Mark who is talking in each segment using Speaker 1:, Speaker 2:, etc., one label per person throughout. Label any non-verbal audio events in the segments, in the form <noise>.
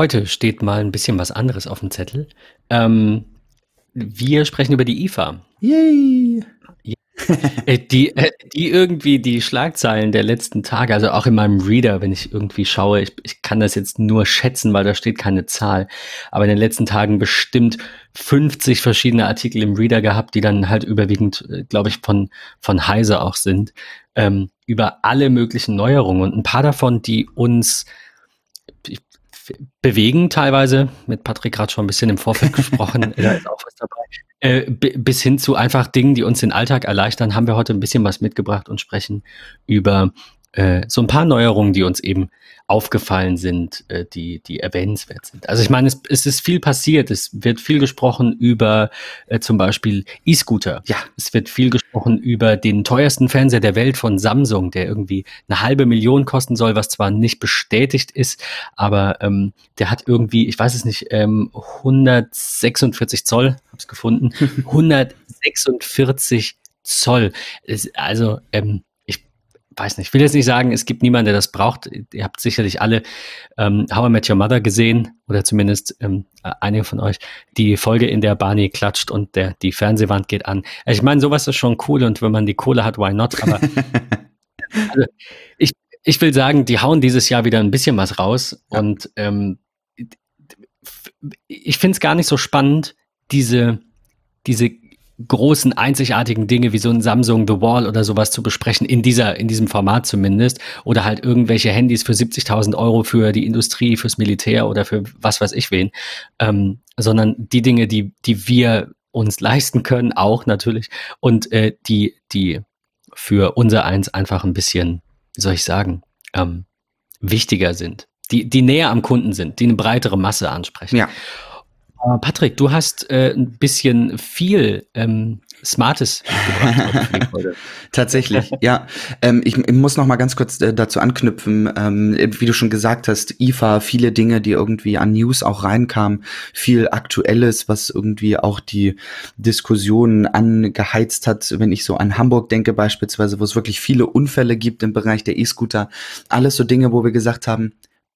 Speaker 1: Heute steht mal ein bisschen was anderes auf dem Zettel. Ähm, wir sprechen über die IFA.
Speaker 2: Yay!
Speaker 1: Äh, die, äh, die irgendwie die Schlagzeilen der letzten Tage, also auch in meinem Reader, wenn ich irgendwie schaue, ich, ich kann das jetzt nur schätzen, weil da steht keine Zahl, aber in den letzten Tagen bestimmt 50 verschiedene Artikel im Reader gehabt, die dann halt überwiegend, äh, glaube ich, von, von Heise auch sind, ähm, über alle möglichen Neuerungen und ein paar davon, die uns bewegen teilweise, mit Patrick gerade schon ein bisschen im Vorfeld <laughs> gesprochen, da ist auch was dabei, äh, bis hin zu einfach Dingen, die uns den Alltag erleichtern, haben wir heute ein bisschen was mitgebracht und sprechen über äh, so ein paar Neuerungen, die uns eben aufgefallen sind, äh, die, die erwähnenswert sind. Also ich meine, es, es ist viel passiert. Es wird viel gesprochen über äh, zum Beispiel E-Scooter. Ja. Es wird viel gesprochen über den teuersten Fernseher der Welt von Samsung, der irgendwie eine halbe Million kosten soll, was zwar nicht bestätigt ist, aber ähm, der hat irgendwie, ich weiß es nicht, ähm, 146 Zoll, hab's gefunden, <laughs> 146 Zoll. Also ähm, weiß nicht, ich will jetzt nicht sagen, es gibt niemanden, der das braucht. Ihr habt sicherlich alle ähm, How I Met Your Mother gesehen oder zumindest ähm, einige von euch, die Folge, in der Barney klatscht und der, die Fernsehwand geht an. Also ich meine, sowas ist schon cool und wenn man die Kohle hat, why not? Aber <laughs> also, ich, ich will sagen, die hauen dieses Jahr wieder ein bisschen was raus ja. und ähm, ich finde es gar nicht so spannend, diese, diese großen, einzigartigen Dinge wie so ein Samsung The Wall oder sowas zu besprechen, in dieser, in diesem Format zumindest. Oder halt irgendwelche Handys für 70.000 Euro für die Industrie, fürs Militär oder für was weiß ich wen. Ähm, sondern die Dinge, die, die wir uns leisten können, auch natürlich. Und äh, die, die für unser Eins einfach ein bisschen, wie soll ich sagen, ähm, wichtiger sind. Die, die näher am Kunden sind, die eine breitere Masse ansprechen. Ja. Äh, Patrick, du hast äh, ein bisschen viel ähm, Smartes
Speaker 2: gebracht. <laughs> Tatsächlich, ja. Ähm, ich, ich, muss noch mal ganz kurz äh, dazu anknüpfen, ähm, wie du schon gesagt hast, IFA, viele Dinge, die irgendwie an News auch reinkamen, viel Aktuelles, was irgendwie auch die Diskussionen angeheizt hat, wenn ich so an Hamburg denke beispielsweise, wo es wirklich viele Unfälle gibt im Bereich der E-Scooter. Alles so Dinge, wo wir gesagt haben,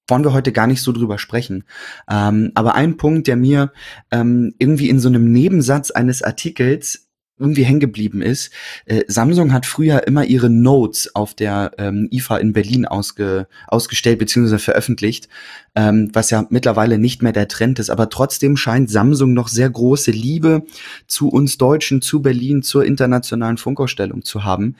Speaker 2: wollen wir heute gar nicht so drüber sprechen. Ähm, aber ein Punkt, der mir ähm, irgendwie in so einem Nebensatz eines Artikels irgendwie hängen geblieben ist. Äh, Samsung hat früher immer ihre Notes auf der ähm, IFA in Berlin ausge, ausgestellt bzw. veröffentlicht, ähm, was ja mittlerweile nicht mehr der Trend ist. Aber trotzdem scheint Samsung noch sehr große Liebe zu uns Deutschen, zu Berlin, zur internationalen Funkausstellung zu haben.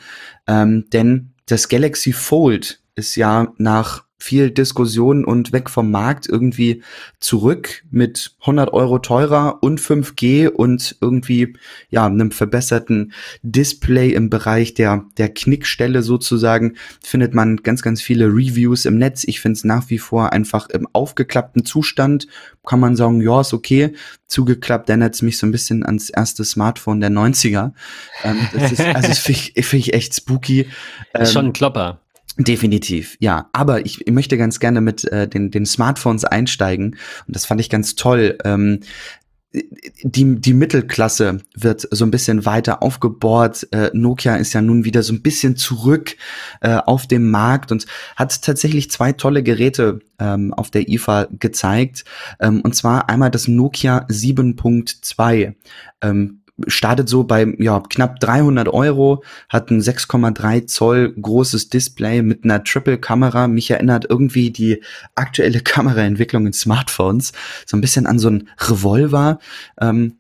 Speaker 2: Ähm, denn das Galaxy Fold ist ja nach viel Diskussion und weg vom Markt irgendwie zurück mit 100 Euro teurer und 5G und irgendwie ja einem verbesserten Display im Bereich der der Knickstelle sozusagen findet man ganz ganz viele Reviews im Netz. Ich finde es nach wie vor einfach im aufgeklappten Zustand kann man sagen, ja ist okay. Zugeklappt erinnert es mich so ein bisschen ans erste Smartphone der 90er. Ähm, das ist, also <laughs> finde ich, find ich echt spooky.
Speaker 1: Ähm, ist schon ein Klopper.
Speaker 2: Definitiv, ja. Aber ich, ich möchte ganz gerne mit äh, den, den Smartphones einsteigen. Und das fand ich ganz toll. Ähm, die, die Mittelklasse wird so ein bisschen weiter aufgebohrt. Äh, Nokia ist ja nun wieder so ein bisschen zurück äh, auf dem Markt und hat tatsächlich zwei tolle Geräte ähm, auf der IFA gezeigt. Ähm, und zwar einmal das Nokia 7.2. Ähm, startet so bei ja, knapp 300 Euro, hat ein 6,3 Zoll großes Display mit einer Triple-Kamera. Mich erinnert irgendwie die aktuelle <laughs> Kameraentwicklung in Smartphones so ein bisschen an so ein Revolver. Ähm,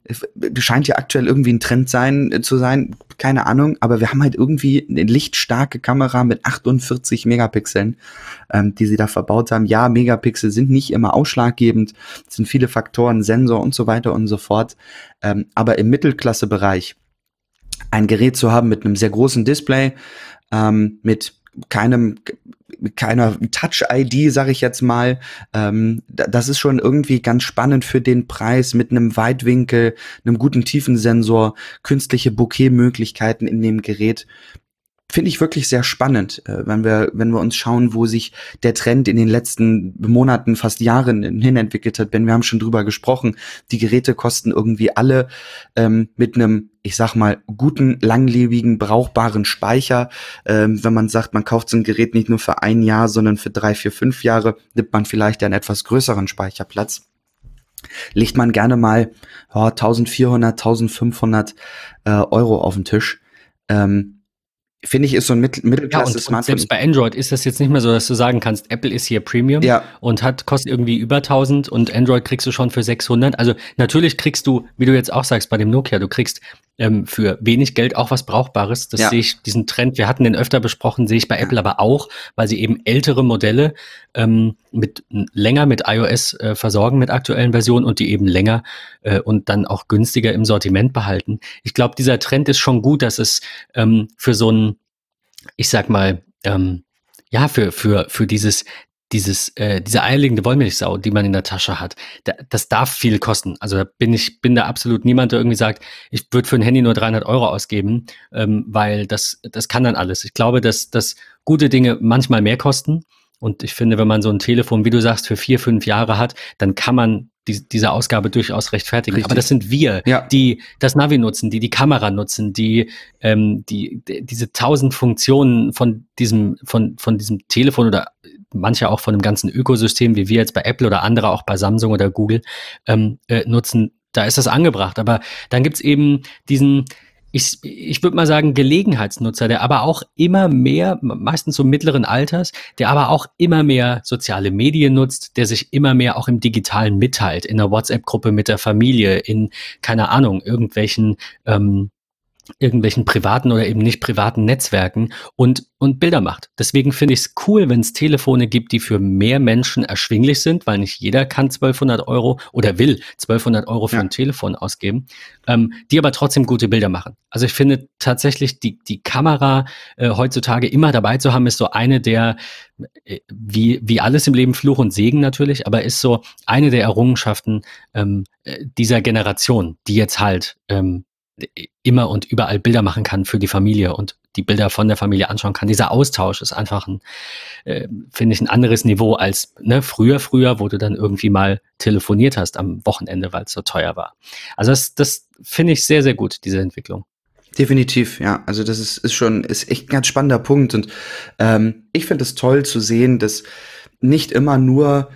Speaker 2: scheint ja aktuell irgendwie ein Trend sein äh, zu sein, keine Ahnung, aber wir haben halt irgendwie eine lichtstarke Kamera mit 48 Megapixeln, ähm, die sie da verbaut haben. Ja, Megapixel sind nicht immer ausschlaggebend, sind viele Faktoren, Sensor und so weiter und so fort. Ähm, aber im Mittelklassebereich ein Gerät zu haben mit einem sehr großen Display, ähm, mit keinem keiner Touch-ID, sage ich jetzt mal. Ähm, das ist schon irgendwie ganz spannend für den Preis mit einem Weitwinkel, einem guten Tiefensensor, künstliche Bokeh-Möglichkeiten in dem Gerät. Finde ich wirklich sehr spannend, äh, wenn wir, wenn wir uns schauen, wo sich der Trend in den letzten Monaten, fast Jahren hin entwickelt hat. Denn wir haben schon drüber gesprochen, die Geräte kosten irgendwie alle ähm, mit einem, ich sag mal, guten, langlebigen, brauchbaren Speicher. Ähm, wenn man sagt, man kauft so ein Gerät nicht nur für ein Jahr, sondern für drei, vier, fünf Jahre, nimmt man vielleicht einen etwas größeren Speicherplatz legt man gerne mal oh, 1400, 1500 äh, Euro auf den Tisch. Ähm, finde ich, ist so ein Mittel Mittelklasse
Speaker 1: ja, selbst bei Android ist das jetzt nicht mehr so, dass du sagen kannst, Apple ist hier Premium
Speaker 2: ja.
Speaker 1: und hat kostet irgendwie über 1000 und Android kriegst du schon für 600. Also natürlich kriegst du, wie du jetzt auch sagst bei dem Nokia, du kriegst ähm, für wenig Geld auch was Brauchbares. Das ja. sehe ich, diesen Trend, wir hatten den öfter besprochen, sehe ich bei Apple aber auch, weil sie eben ältere Modelle ähm, mit länger mit iOS äh, versorgen mit aktuellen Versionen und die eben länger äh, und dann auch günstiger im Sortiment behalten. Ich glaube, dieser Trend ist schon gut, dass es ähm, für so ein, ich sag mal, ähm, ja, für, für, für dieses dieses, äh, diese eierlegende Wollmilchsau, die man in der Tasche hat, da, das darf viel kosten. Also da bin ich, bin da absolut niemand, der irgendwie sagt, ich würde für ein Handy nur 300 Euro ausgeben, ähm, weil das, das kann dann alles. Ich glaube, dass, dass gute Dinge manchmal mehr kosten. Und ich finde, wenn man so ein Telefon, wie du sagst, für vier, fünf Jahre hat, dann kann man die, diese Ausgabe durchaus rechtfertigen. Richtig. Aber das sind wir, ja. die das Navi nutzen, die die Kamera nutzen, die, ähm, die, die diese tausend Funktionen von diesem, von, von diesem Telefon oder manche auch von dem ganzen Ökosystem, wie wir jetzt bei Apple oder andere auch bei Samsung oder Google ähm, äh, nutzen, da ist das angebracht. Aber dann gibt's eben diesen, ich, ich würde mal sagen, Gelegenheitsnutzer, der aber auch immer mehr, meistens so mittleren Alters, der aber auch immer mehr soziale Medien nutzt, der sich immer mehr auch im Digitalen mitteilt, in der WhatsApp-Gruppe mit der Familie, in, keine Ahnung, irgendwelchen ähm, irgendwelchen privaten oder eben nicht privaten Netzwerken und, und Bilder macht. Deswegen finde ich es cool, wenn es Telefone gibt, die für mehr Menschen erschwinglich sind, weil nicht jeder kann 1200 Euro oder will 1200 Euro für ja. ein Telefon ausgeben, ähm, die aber trotzdem gute Bilder machen. Also ich finde tatsächlich, die, die Kamera äh, heutzutage immer dabei zu haben, ist so eine der, äh, wie, wie alles im Leben Fluch und Segen natürlich, aber ist so eine der Errungenschaften ähm, äh, dieser Generation, die jetzt halt ähm, immer und überall Bilder machen kann für die Familie und die Bilder von der Familie anschauen kann. Dieser Austausch ist einfach ein, äh, finde ich, ein anderes Niveau als ne, früher, früher, wo du dann irgendwie mal telefoniert hast am Wochenende, weil es so teuer war. Also das, das finde ich sehr, sehr gut, diese Entwicklung.
Speaker 2: Definitiv, ja. Also das ist, ist schon, ist echt ein ganz spannender Punkt. Und ähm, ich finde es toll zu sehen, dass nicht immer nur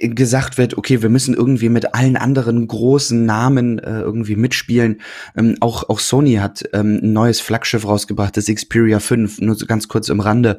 Speaker 2: gesagt wird, okay, wir müssen irgendwie mit allen anderen großen Namen äh, irgendwie mitspielen. Ähm, auch, auch Sony hat ähm, ein neues Flaggschiff rausgebracht, das Xperia 5, nur so ganz kurz im Rande.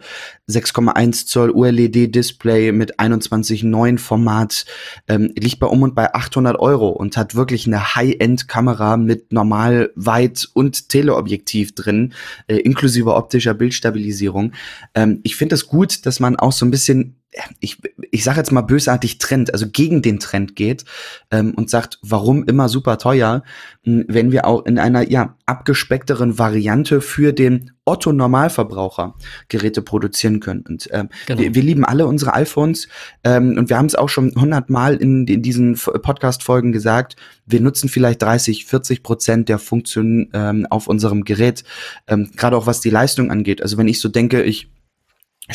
Speaker 2: 6,1 Zoll OLED-Display mit 21,9 Format, ähm, liegt bei um und bei 800 Euro und hat wirklich eine High-End-Kamera mit normal Weit- und Teleobjektiv drin, äh, inklusive optischer Bildstabilisierung. Ähm, ich finde es das gut, dass man auch so ein bisschen ich, ich sage jetzt mal bösartig Trend, also gegen den Trend geht ähm, und sagt, warum immer super teuer, hm, wenn wir auch in einer ja abgespeckteren Variante für den Otto Normalverbraucher Geräte produzieren können. Und ähm, genau. wir, wir, lieben alle unsere iPhones ähm, und wir haben es auch schon hundertmal in, in diesen Podcast-Folgen gesagt. Wir nutzen vielleicht 30, 40 Prozent der Funktionen ähm, auf unserem Gerät, ähm, gerade auch was die Leistung angeht. Also wenn ich so denke, ich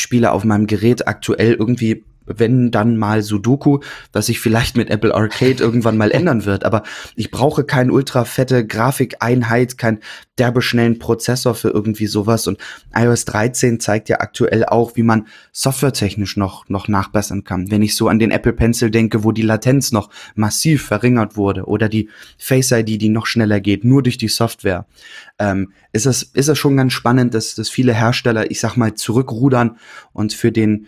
Speaker 2: spiele auf meinem Gerät aktuell irgendwie wenn dann mal Sudoku, was sich vielleicht mit Apple Arcade irgendwann mal ändern wird. Aber ich brauche keine ultra fette Grafikeinheit, kein derbe schnellen Prozessor für irgendwie sowas. Und iOS 13 zeigt ja aktuell auch, wie man softwaretechnisch noch, noch nachbessern kann. Wenn ich so an den Apple Pencil denke, wo die Latenz noch massiv verringert wurde oder die Face ID, die noch schneller geht, nur durch die Software, ähm, ist es, ist es schon ganz spannend, dass, dass viele Hersteller, ich sag mal, zurückrudern und für den,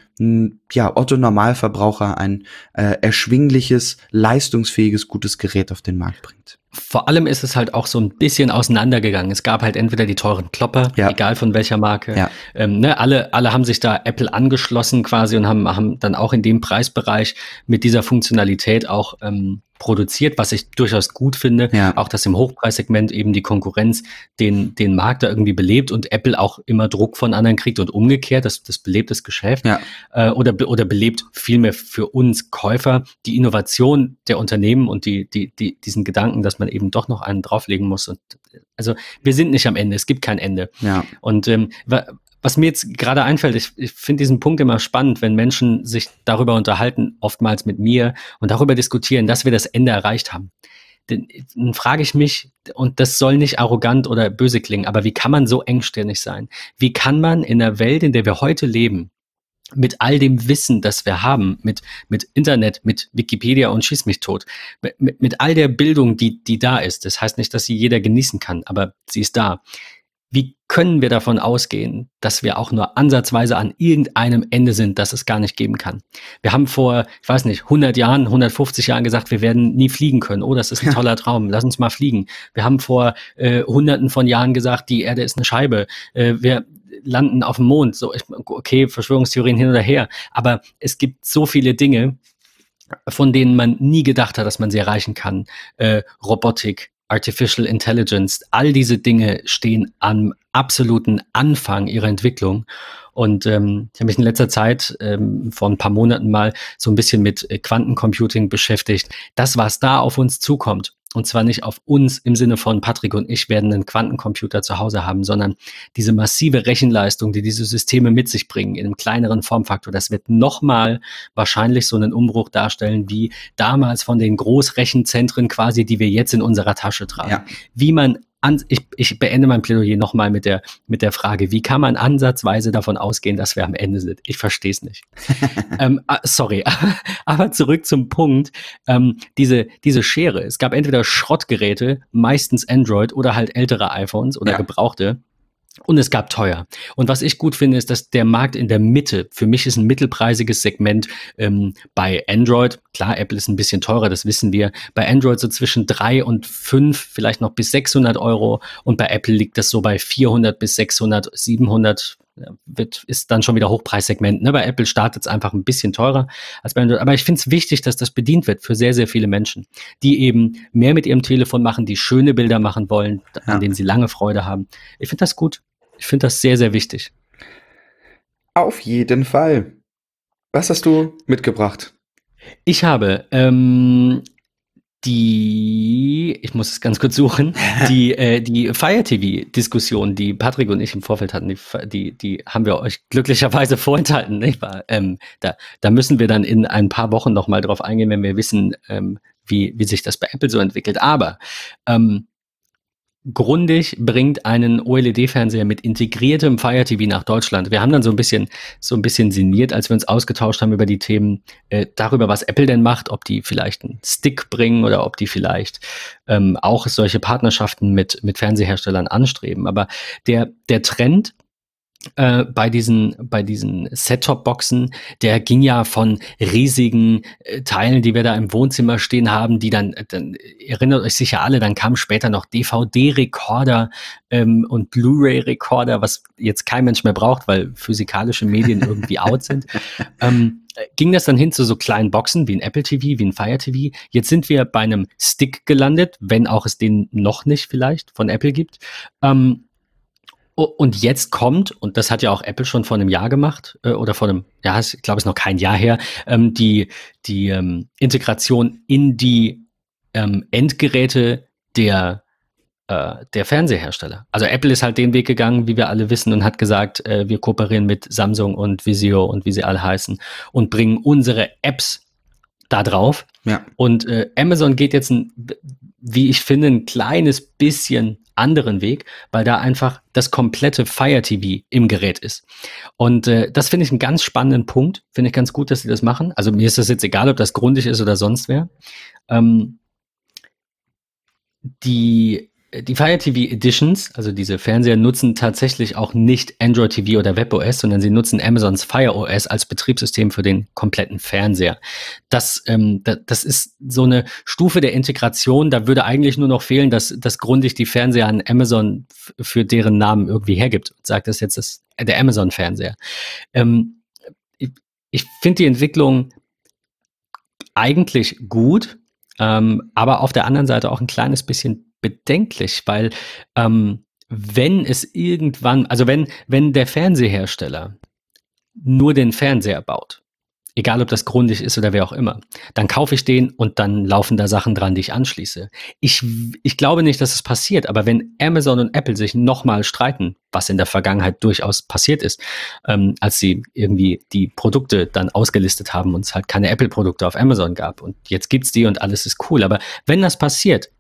Speaker 2: ja, Otto Normalverbraucher ein äh, erschwingliches, leistungsfähiges, gutes Gerät auf den Markt bringt
Speaker 1: vor allem ist es halt auch so ein bisschen auseinandergegangen. Es gab halt entweder die teuren Klopper, ja. egal von welcher Marke. Ja. Ähm, ne, alle, alle haben sich da Apple angeschlossen quasi und haben, haben dann auch in dem Preisbereich mit dieser Funktionalität auch ähm, produziert, was ich durchaus gut finde. Ja. Auch, dass im Hochpreissegment eben die Konkurrenz den, den Markt da irgendwie belebt und Apple auch immer Druck von anderen kriegt und umgekehrt. Das, das belebt das Geschäft. Ja. Äh, oder, oder belebt vielmehr für uns Käufer die Innovation der Unternehmen und die, die, die, diesen Gedanken, dass man eben doch noch einen drauflegen muss. Und also wir sind nicht am Ende, es gibt kein Ende. Ja. Und ähm, was mir jetzt gerade einfällt, ich, ich finde diesen Punkt immer spannend, wenn Menschen sich darüber unterhalten, oftmals mit mir und darüber diskutieren, dass wir das Ende erreicht haben. Dann, dann frage ich mich, und das soll nicht arrogant oder böse klingen, aber wie kann man so engstirnig sein? Wie kann man in der Welt, in der wir heute leben, mit all dem Wissen, das wir haben, mit, mit Internet, mit Wikipedia und schieß mich tot, mit, mit, mit all der Bildung, die, die da ist. Das heißt nicht, dass sie jeder genießen kann, aber sie ist da wie können wir davon ausgehen, dass wir auch nur ansatzweise an irgendeinem Ende sind, das es gar nicht geben kann? Wir haben vor, ich weiß nicht, 100 Jahren, 150 Jahren gesagt, wir werden nie fliegen können. Oh, das ist ein toller Traum. Lass uns mal fliegen. Wir haben vor äh, Hunderten von Jahren gesagt, die Erde ist eine Scheibe. Äh, wir landen auf dem Mond. So, okay, Verschwörungstheorien hin oder her. Aber es gibt so viele Dinge, von denen man nie gedacht hat, dass man sie erreichen kann. Äh, Robotik, Artificial Intelligence, all diese Dinge stehen am absoluten Anfang ihrer Entwicklung. Und ähm, ich habe mich in letzter Zeit, ähm, vor ein paar Monaten mal, so ein bisschen mit äh, Quantencomputing beschäftigt. Das, was da auf uns zukommt, und zwar nicht auf uns im Sinne von Patrick und ich werden einen Quantencomputer zu Hause haben, sondern diese massive Rechenleistung, die diese Systeme mit sich bringen, in einem kleineren Formfaktor, das wird nochmal wahrscheinlich so einen Umbruch darstellen, wie damals von den Großrechenzentren quasi, die wir jetzt in unserer Tasche tragen. Ja. Wie man an, ich, ich beende mein Plädoyer nochmal mit der, mit der Frage, wie kann man ansatzweise davon ausgehen, dass wir am Ende sind? Ich verstehe es nicht. <laughs> ähm, ah, sorry, <laughs> aber zurück zum Punkt. Ähm, diese, diese Schere, es gab entweder Schrottgeräte, meistens Android oder halt ältere iPhones oder ja. gebrauchte und es gab teuer. Und was ich gut finde, ist, dass der Markt in der Mitte, für mich ist ein mittelpreisiges Segment ähm, bei Android, klar, Apple ist ein bisschen teurer, das wissen wir, bei Android so zwischen drei und fünf, vielleicht noch bis 600 Euro. Und bei Apple liegt das so bei 400 bis 600, 700, wird, ist dann schon wieder Hochpreissegment. Ne? Bei Apple startet es einfach ein bisschen teurer als bei Android. Aber ich finde es wichtig, dass das bedient wird für sehr, sehr viele Menschen, die eben mehr mit ihrem Telefon machen, die schöne Bilder machen wollen, an denen sie lange Freude haben. Ich finde das gut. Ich finde das sehr, sehr wichtig.
Speaker 2: Auf jeden Fall. Was hast du mitgebracht?
Speaker 1: Ich habe ähm, die, ich muss es ganz kurz suchen, <laughs> die, äh, die Fire TV-Diskussion, die Patrick und ich im Vorfeld hatten, die, die, die haben wir euch glücklicherweise <laughs> vorenthalten. Nicht wahr? Ähm, da, da müssen wir dann in ein paar Wochen nochmal drauf eingehen, wenn wir wissen, ähm, wie, wie sich das bei Apple so entwickelt. Aber ähm, Grundig bringt einen OLED-Fernseher mit integriertem Fire TV nach Deutschland. Wir haben dann so ein bisschen, so ein bisschen sinniert, als wir uns ausgetauscht haben über die Themen, äh, darüber, was Apple denn macht, ob die vielleicht einen Stick bringen oder ob die vielleicht ähm, auch solche Partnerschaften mit, mit Fernseherstellern anstreben. Aber der, der Trend, äh, bei diesen, bei diesen Set-Top-Boxen, der ging ja von riesigen äh, Teilen, die wir da im Wohnzimmer stehen haben, die dann, äh, dann erinnert euch sicher alle, dann kamen später noch DVD-Rekorder ähm, und Blu-ray-Rekorder, was jetzt kein Mensch mehr braucht, weil physikalische Medien <laughs> irgendwie out sind. Ähm, ging das dann hin zu so kleinen Boxen wie ein Apple TV, wie ein Fire TV. Jetzt sind wir bei einem Stick gelandet, wenn auch es den noch nicht vielleicht von Apple gibt. Ähm, und jetzt kommt, und das hat ja auch Apple schon vor einem Jahr gemacht, äh, oder vor einem, ja, ich glaube, es ist noch kein Jahr her, ähm, die, die ähm, Integration in die ähm, Endgeräte der, äh, der Fernsehersteller. Also Apple ist halt den Weg gegangen, wie wir alle wissen, und hat gesagt, äh, wir kooperieren mit Samsung und Visio und wie sie alle heißen und bringen unsere Apps da drauf. Ja. Und äh, Amazon geht jetzt, ein, wie ich finde, ein kleines bisschen anderen Weg, weil da einfach das komplette Fire TV im Gerät ist. Und äh, das finde ich einen ganz spannenden Punkt. Finde ich ganz gut, dass sie das machen. Also mir ist das jetzt egal, ob das grundig ist oder sonst wer. Ähm, die die Fire TV Editions, also diese Fernseher, nutzen tatsächlich auch nicht Android TV oder WebOS, sondern sie nutzen Amazons Fire OS als Betriebssystem für den kompletten Fernseher. Das, ähm, das, das ist so eine Stufe der Integration. Da würde eigentlich nur noch fehlen, dass, dass grundig die Fernseher an Amazon für deren Namen irgendwie hergibt und sagt, das ist jetzt das, der Amazon-Fernseher. Ähm, ich ich finde die Entwicklung eigentlich gut, ähm, aber auf der anderen Seite auch ein kleines bisschen bedenklich, weil ähm, wenn es irgendwann, also wenn, wenn der Fernsehersteller nur den Fernseher baut, egal ob das grundig ist oder wer auch immer, dann kaufe ich den und dann laufen da Sachen dran, die ich anschließe. Ich, ich glaube nicht, dass es passiert, aber wenn Amazon und Apple sich nochmal streiten, was in der Vergangenheit durchaus passiert ist, ähm, als sie irgendwie die Produkte dann ausgelistet haben und es halt keine Apple-Produkte auf Amazon gab und jetzt gibt's die und alles ist cool. Aber wenn das passiert,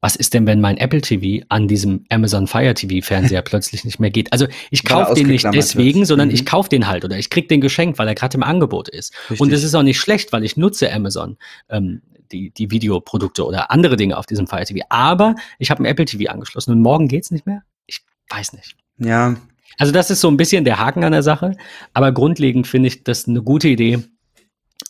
Speaker 1: was ist denn, wenn mein Apple TV an diesem Amazon Fire TV Fernseher <laughs> plötzlich nicht mehr geht? Also ich kaufe den nicht deswegen, wird. sondern mhm. ich kaufe den halt oder ich krieg den geschenkt, weil er gerade im Angebot ist. Richtig. Und es ist auch nicht schlecht, weil ich nutze Amazon. Ähm, die, die Videoprodukte oder andere Dinge auf diesem Fire TV. Aber ich habe ein Apple TV angeschlossen und morgen geht's nicht mehr? Ich weiß nicht.
Speaker 2: Ja.
Speaker 1: Also das ist so ein bisschen der Haken an der Sache. Aber grundlegend finde ich das eine gute Idee,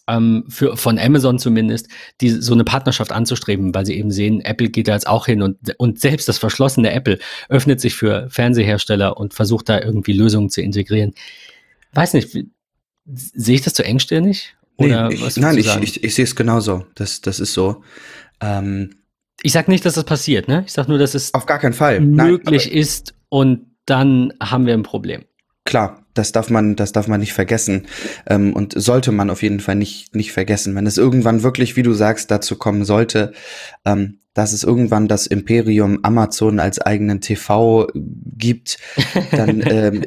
Speaker 1: ähm, für, von Amazon zumindest, die, so eine Partnerschaft anzustreben, weil sie eben sehen, Apple geht da jetzt auch hin und, und selbst das verschlossene Apple öffnet sich für Fernsehersteller und versucht da irgendwie Lösungen zu integrieren. Weiß nicht, sehe ich das zu engstirnig?
Speaker 2: Oder nee, ich, nein, ich, ich, ich sehe es genauso. Das, das ist so. Ähm,
Speaker 1: ich sag nicht, dass das passiert, ne? Ich sag nur, dass es
Speaker 2: auf gar keinen Fall
Speaker 1: möglich nein, ist und dann haben wir ein Problem.
Speaker 2: Klar, das darf man, das darf man nicht vergessen ähm, und sollte man auf jeden Fall nicht nicht vergessen. Wenn es irgendwann wirklich, wie du sagst, dazu kommen sollte, ähm, dass es irgendwann das Imperium Amazon als eigenen TV gibt, dann <laughs> ähm,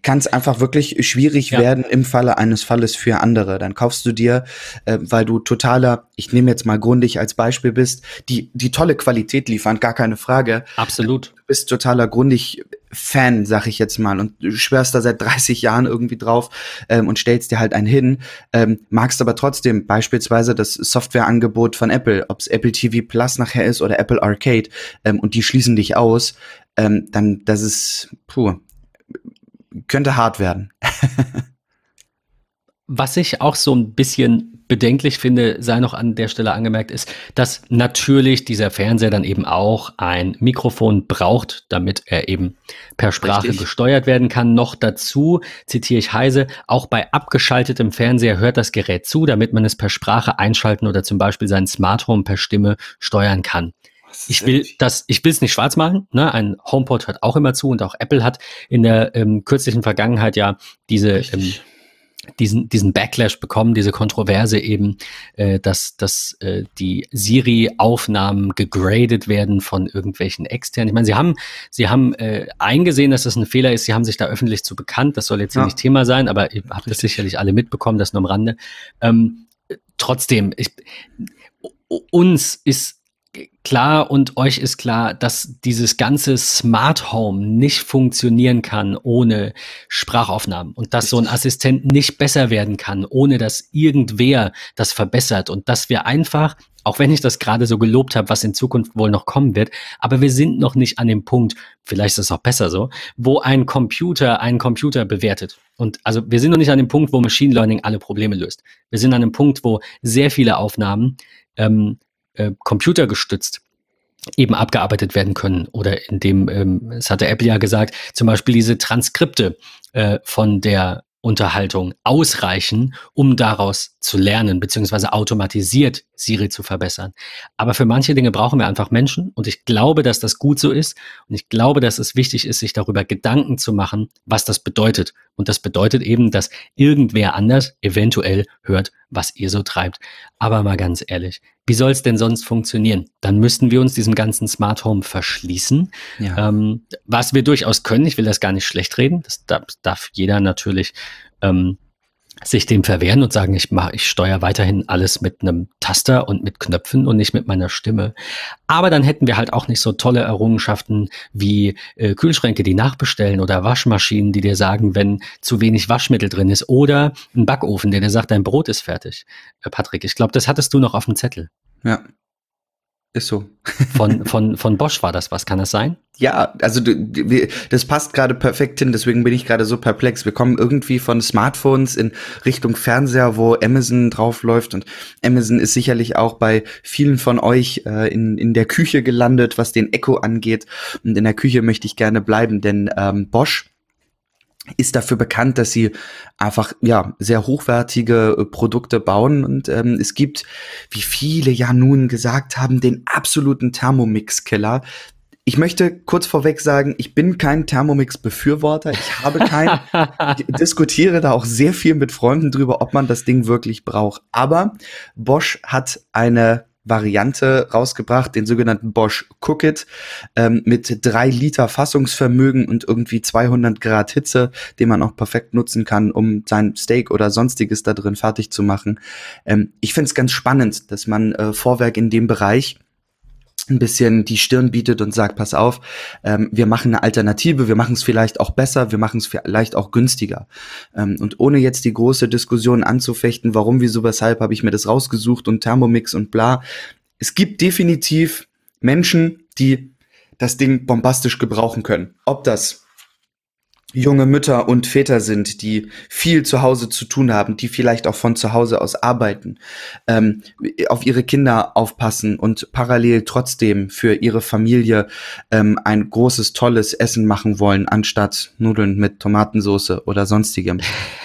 Speaker 2: kann es einfach wirklich schwierig ja. werden im Falle eines Falles für andere. Dann kaufst du dir, äh, weil du totaler, ich nehme jetzt mal grundig als Beispiel bist, die die tolle Qualität liefern, gar keine Frage.
Speaker 1: Absolut.
Speaker 2: Du bist totaler grundig Fan, sag ich jetzt mal, und du schwörst da seit 30 Jahren irgendwie drauf ähm, und stellst dir halt einen hin, ähm, magst aber trotzdem beispielsweise das Softwareangebot von Apple, ob es Apple TV Plus nachher ist oder Apple Arcade, ähm, und die schließen dich aus, ähm, dann das ist, puh, könnte hart werden.
Speaker 1: Was ich auch so ein bisschen bedenklich finde, sei noch an der Stelle angemerkt, ist, dass natürlich dieser Fernseher dann eben auch ein Mikrofon braucht, damit er eben per Sprache Richtig. gesteuert werden kann. Noch dazu, zitiere ich Heise, auch bei abgeschaltetem Fernseher hört das Gerät zu, damit man es per Sprache einschalten oder zum Beispiel sein Smart Home per Stimme steuern kann. Ich will das, ich will es nicht schwarz machen. Ne? Ein HomePod hört auch immer zu und auch Apple hat in der ähm, kürzlichen Vergangenheit ja diese ähm, diesen, diesen Backlash bekommen, diese Kontroverse eben, äh, dass, dass äh, die Siri-Aufnahmen gegradet werden von irgendwelchen externen. Ich meine, sie haben, sie haben äh, eingesehen, dass das ein Fehler ist, sie haben sich da öffentlich zu bekannt, das soll jetzt hier ja. nicht Thema sein, aber ihr habt das sicherlich alle mitbekommen, das nur am Rande. Ähm, trotzdem, ich, uns ist klar und euch ist klar, dass dieses ganze Smart Home nicht funktionieren kann ohne Sprachaufnahmen und dass so ein Assistent nicht besser werden kann, ohne dass irgendwer das verbessert und dass wir einfach, auch wenn ich das gerade so gelobt habe, was in Zukunft wohl noch kommen wird, aber wir sind noch nicht an dem Punkt, vielleicht ist es auch besser so, wo ein Computer einen Computer bewertet. Und also wir sind noch nicht an dem Punkt, wo Machine Learning alle Probleme löst. Wir sind an dem Punkt, wo sehr viele Aufnahmen ähm, äh, computergestützt eben abgearbeitet werden können. Oder in dem, ähm, es hatte Apple ja gesagt, zum Beispiel diese Transkripte äh, von der Unterhaltung ausreichen, um daraus zu lernen, beziehungsweise automatisiert Siri zu verbessern. Aber für manche Dinge brauchen wir einfach Menschen und ich glaube, dass das gut so ist und ich glaube, dass es wichtig ist, sich darüber Gedanken zu machen, was das bedeutet. Und das bedeutet eben, dass irgendwer anders eventuell hört, was ihr so treibt. Aber mal ganz ehrlich, wie soll es denn sonst funktionieren? Dann müssten wir uns diesem ganzen Smart Home verschließen, ja. ähm, was wir durchaus können. Ich will das gar nicht schlecht reden. Das darf, darf jeder natürlich ähm, sich dem verwehren und sagen, ich mache, ich steuere weiterhin alles mit einem Taster und mit Knöpfen und nicht mit meiner Stimme. Aber dann hätten wir halt auch nicht so tolle Errungenschaften wie äh, Kühlschränke, die nachbestellen oder Waschmaschinen, die dir sagen, wenn zu wenig Waschmittel drin ist oder ein Backofen, der dir sagt, dein Brot ist fertig. Äh, Patrick, ich glaube, das hattest du noch auf dem Zettel.
Speaker 2: Ja, ist so.
Speaker 1: von, <laughs> von, von Bosch war das, was kann das sein?
Speaker 2: Ja, also das passt gerade perfekt hin, deswegen bin ich gerade so perplex. Wir kommen irgendwie von Smartphones in Richtung Fernseher, wo Amazon draufläuft und Amazon ist sicherlich auch bei vielen von euch äh, in, in der Küche gelandet, was den Echo angeht. Und in der Küche möchte ich gerne bleiben, denn ähm, Bosch ist dafür bekannt, dass sie einfach ja sehr hochwertige äh, Produkte bauen und ähm, es gibt, wie viele ja nun gesagt haben, den absoluten Thermomix-Killer. Ich möchte kurz vorweg sagen, ich bin kein Thermomix-Befürworter. Ich habe keinen. <laughs> ich diskutiere da auch sehr viel mit Freunden drüber, ob man das Ding wirklich braucht. Aber Bosch hat eine Variante rausgebracht, den sogenannten Bosch Cookit ähm, mit drei Liter Fassungsvermögen und irgendwie 200 Grad Hitze, den man auch perfekt nutzen kann, um sein Steak oder sonstiges da drin fertig zu machen. Ähm, ich finde es ganz spannend, dass man äh, Vorwerk in dem Bereich ein bisschen die Stirn bietet und sagt, pass auf, ähm, wir machen eine Alternative, wir machen es vielleicht auch besser, wir machen es vielleicht auch günstiger. Ähm, und ohne jetzt die große Diskussion anzufechten, warum, wieso, weshalb, habe ich mir das rausgesucht und Thermomix und bla. Es gibt definitiv Menschen, die das Ding bombastisch gebrauchen können. Ob das junge Mütter und Väter sind, die viel zu Hause zu tun haben, die vielleicht auch von zu Hause aus arbeiten, ähm, auf ihre Kinder aufpassen und parallel trotzdem für ihre Familie ähm, ein großes, tolles Essen machen wollen, anstatt Nudeln mit Tomatensauce oder sonstigem,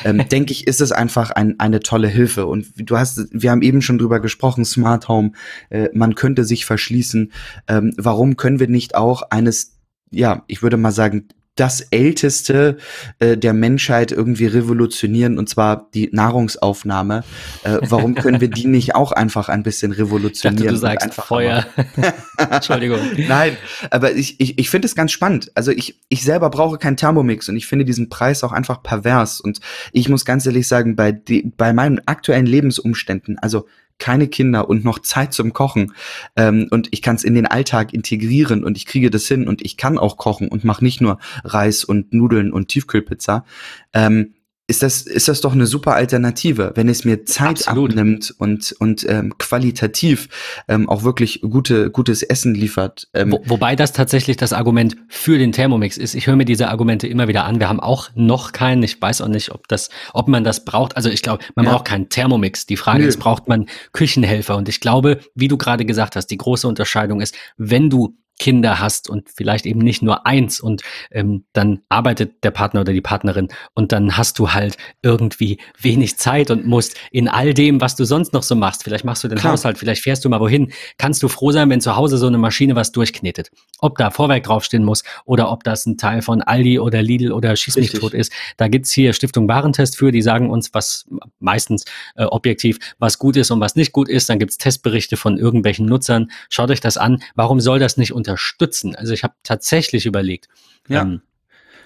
Speaker 2: ähm, <laughs> denke ich, ist es einfach ein, eine tolle Hilfe. Und du hast, wir haben eben schon drüber gesprochen, Smart Home, äh, man könnte sich verschließen. Ähm, warum können wir nicht auch eines ja, ich würde mal sagen, das Älteste äh, der Menschheit irgendwie revolutionieren, und zwar die Nahrungsaufnahme. Äh, warum können wir die nicht auch einfach ein bisschen revolutionieren? Dachte,
Speaker 1: du sagst einfach Feuer. <laughs> <laughs>
Speaker 2: Entschuldigung. Nein, aber ich, ich, ich finde es ganz spannend. Also ich, ich selber brauche keinen Thermomix und ich finde diesen Preis auch einfach pervers. Und ich muss ganz ehrlich sagen, bei, die, bei meinen aktuellen Lebensumständen, also keine Kinder und noch Zeit zum Kochen ähm, und ich kann es in den Alltag integrieren und ich kriege das hin und ich kann auch kochen und mache nicht nur Reis und Nudeln und Tiefkühlpizza. Ähm, ist das, ist das doch eine super Alternative, wenn es mir Zeit Absolut. abnimmt und, und ähm, qualitativ ähm, auch wirklich gute, gutes Essen liefert.
Speaker 1: Ähm. Wo, wobei das tatsächlich das Argument für den Thermomix ist. Ich höre mir diese Argumente immer wieder an. Wir haben auch noch keinen. Ich weiß auch nicht, ob das, ob man das braucht. Also ich glaube, man ja. braucht keinen Thermomix. Die Frage Nö. ist, braucht man Küchenhelfer? Und ich glaube, wie du gerade gesagt hast, die große Unterscheidung ist, wenn du Kinder hast und vielleicht eben nicht nur eins und ähm, dann arbeitet der Partner oder die Partnerin und dann hast du halt irgendwie wenig Zeit und musst in all dem, was du sonst noch so machst, vielleicht machst du den Klar. Haushalt, vielleicht fährst du mal wohin, kannst du froh sein, wenn zu Hause so eine Maschine was durchknetet. Ob da Vorwerk draufstehen muss oder ob das ein Teil von Aldi oder Lidl oder Schieß mich tot ist. Da gibt's hier Stiftung Warentest für, die sagen uns, was meistens äh, objektiv, was gut ist und was nicht gut ist. Dann gibt's Testberichte von irgendwelchen Nutzern. Schaut euch das an. Warum soll das nicht unter unterstützen. Also ich habe tatsächlich überlegt, ja. ähm,